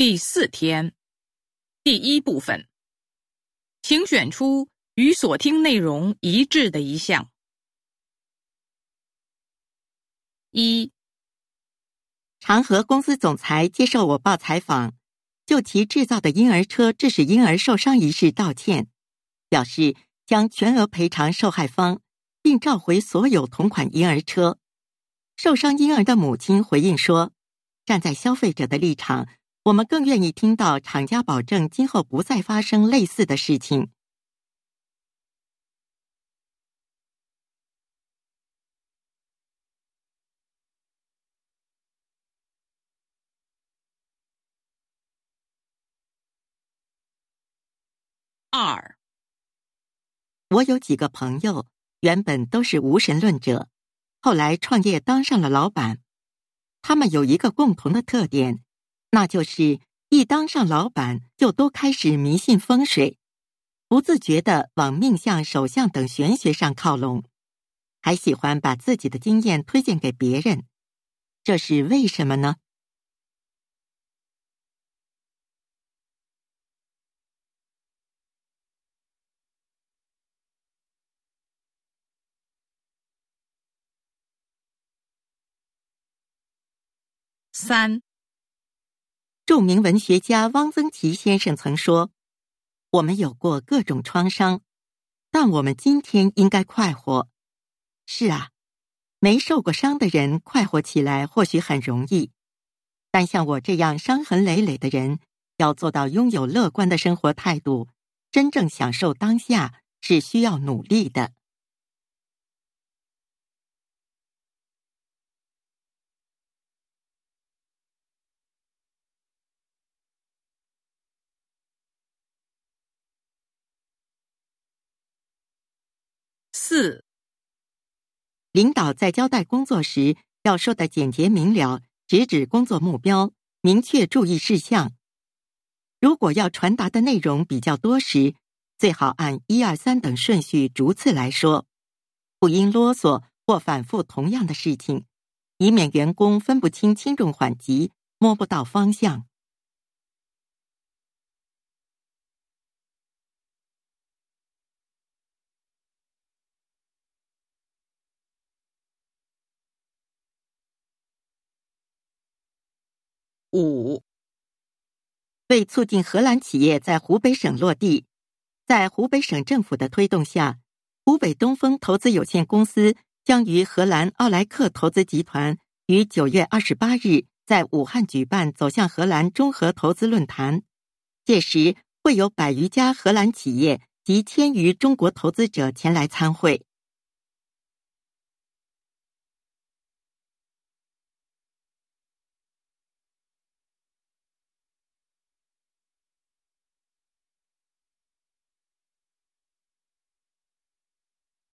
第四天，第一部分，请选出与所听内容一致的一项。一，长和公司总裁接受我报采访，就其制造的婴儿车致使婴儿受伤一事道歉，表示将全额赔偿受害方，并召回所有同款婴儿车。受伤婴儿的母亲回应说：“站在消费者的立场。”我们更愿意听到厂家保证今后不再发生类似的事情。二，我有几个朋友原本都是无神论者，后来创业当上了老板，他们有一个共同的特点。那就是一当上老板，就都开始迷信风水，不自觉的往命相、手相等玄学上靠拢，还喜欢把自己的经验推荐给别人，这是为什么呢？三。著名文学家汪曾祺先生曾说：“我们有过各种创伤，但我们今天应该快活。”是啊，没受过伤的人快活起来或许很容易，但像我这样伤痕累累的人，要做到拥有乐观的生活态度，真正享受当下，是需要努力的。四，领导在交代工作时要说的简洁明了，直指工作目标，明确注意事项。如果要传达的内容比较多时，最好按一二三等顺序逐次来说，不应啰嗦或反复同样的事情，以免员工分不清轻重缓急，摸不到方向。五，为促进荷兰企业在湖北省落地，在湖北省政府的推动下，湖北东风投资有限公司将与荷兰奥莱克投资集团于九月二十八日在武汉举办走向荷兰综合投资论坛。届时会有百余家荷兰企业及千余中国投资者前来参会。